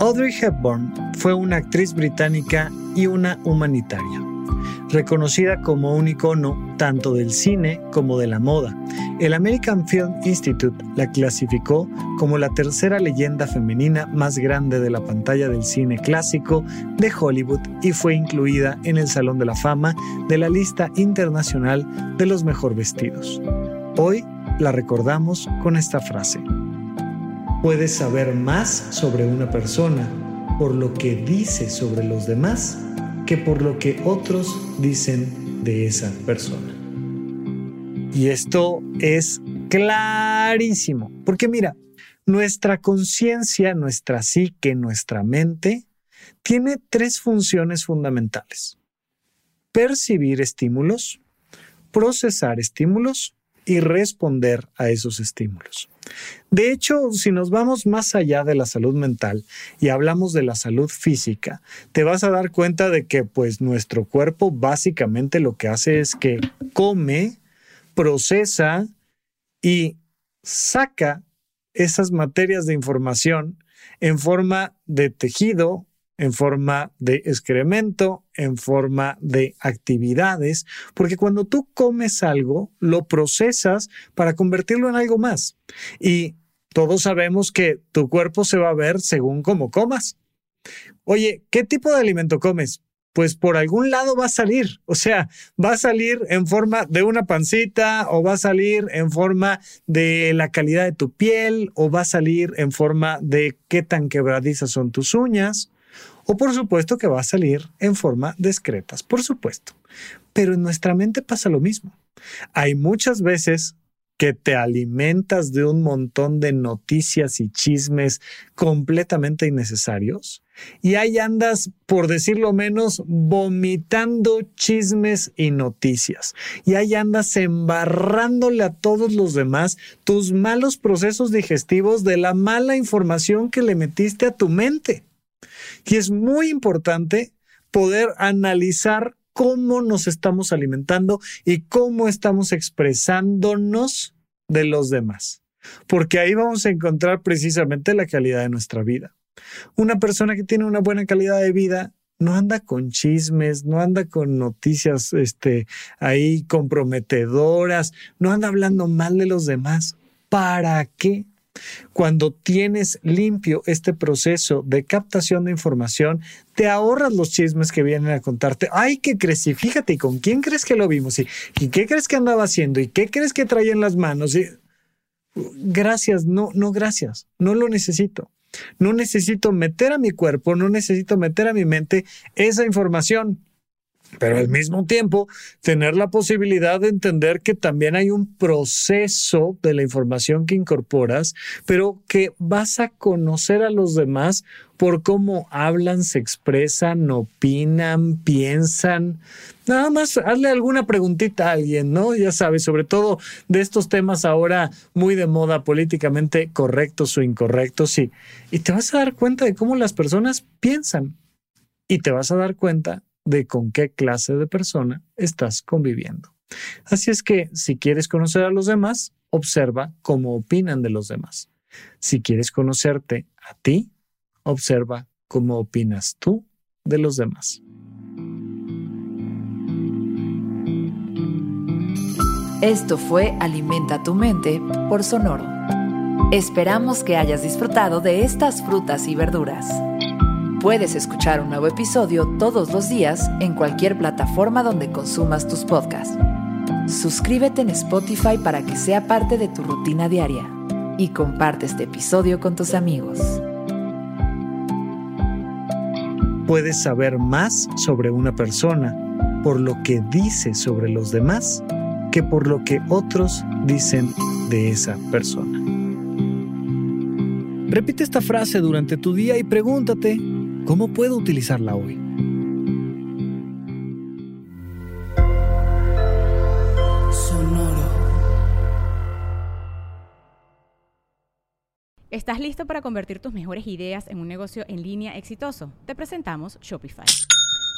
Audrey Hepburn fue una actriz británica y una humanitaria, reconocida como un icono tanto del cine como de la moda. El American Film Institute la clasificó como la tercera leyenda femenina más grande de la pantalla del cine clásico de Hollywood y fue incluida en el Salón de la Fama de la lista internacional de los mejor vestidos. Hoy la recordamos con esta frase. Puedes saber más sobre una persona por lo que dice sobre los demás que por lo que otros dicen de esa persona. Y esto es clarísimo, porque mira, nuestra conciencia, nuestra psique, nuestra mente, tiene tres funciones fundamentales. Percibir estímulos, procesar estímulos y responder a esos estímulos. De hecho, si nos vamos más allá de la salud mental y hablamos de la salud física, te vas a dar cuenta de que pues nuestro cuerpo básicamente lo que hace es que come, procesa y saca esas materias de información en forma de tejido, en forma de excremento, en forma de actividades, porque cuando tú comes algo, lo procesas para convertirlo en algo más. Y todos sabemos que tu cuerpo se va a ver según cómo comas. Oye, ¿qué tipo de alimento comes? Pues por algún lado va a salir, o sea, va a salir en forma de una pancita o va a salir en forma de la calidad de tu piel o va a salir en forma de qué tan quebradizas son tus uñas o por supuesto que va a salir en forma de excretas, por supuesto. Pero en nuestra mente pasa lo mismo. Hay muchas veces que te alimentas de un montón de noticias y chismes completamente innecesarios y ahí andas, por decirlo menos, vomitando chismes y noticias. Y ahí andas embarrándole a todos los demás tus malos procesos digestivos de la mala información que le metiste a tu mente. Y es muy importante poder analizar cómo nos estamos alimentando y cómo estamos expresándonos de los demás. Porque ahí vamos a encontrar precisamente la calidad de nuestra vida. Una persona que tiene una buena calidad de vida no anda con chismes, no anda con noticias este, ahí comprometedoras, no anda hablando mal de los demás. ¿Para qué? Cuando tienes limpio este proceso de captación de información, te ahorras los chismes que vienen a contarte. Ay, ¿qué crees? Y fíjate, ¿y con quién crees que lo vimos? ¿Y, qué crees que andaba haciendo? ¿Y qué crees que traía en las manos? gracias, no, no, gracias. No lo necesito. No necesito meter a mi cuerpo, no necesito meter a mi mente esa información pero al mismo tiempo tener la posibilidad de entender que también hay un proceso de la información que incorporas, pero que vas a conocer a los demás por cómo hablan, se expresan, opinan, piensan. Nada más hazle alguna preguntita a alguien, ¿no? Ya sabes, sobre todo de estos temas ahora muy de moda, políticamente correctos o incorrectos, y, y te vas a dar cuenta de cómo las personas piensan. Y te vas a dar cuenta de con qué clase de persona estás conviviendo. Así es que si quieres conocer a los demás, observa cómo opinan de los demás. Si quieres conocerte a ti, observa cómo opinas tú de los demás. Esto fue Alimenta tu mente por Sonoro. Esperamos que hayas disfrutado de estas frutas y verduras. Puedes escuchar un nuevo episodio todos los días en cualquier plataforma donde consumas tus podcasts. Suscríbete en Spotify para que sea parte de tu rutina diaria y comparte este episodio con tus amigos. Puedes saber más sobre una persona por lo que dice sobre los demás que por lo que otros dicen de esa persona. Repite esta frase durante tu día y pregúntate, ¿cómo puedo utilizarla hoy? ¿Estás listo para convertir tus mejores ideas en un negocio en línea exitoso? Te presentamos Shopify.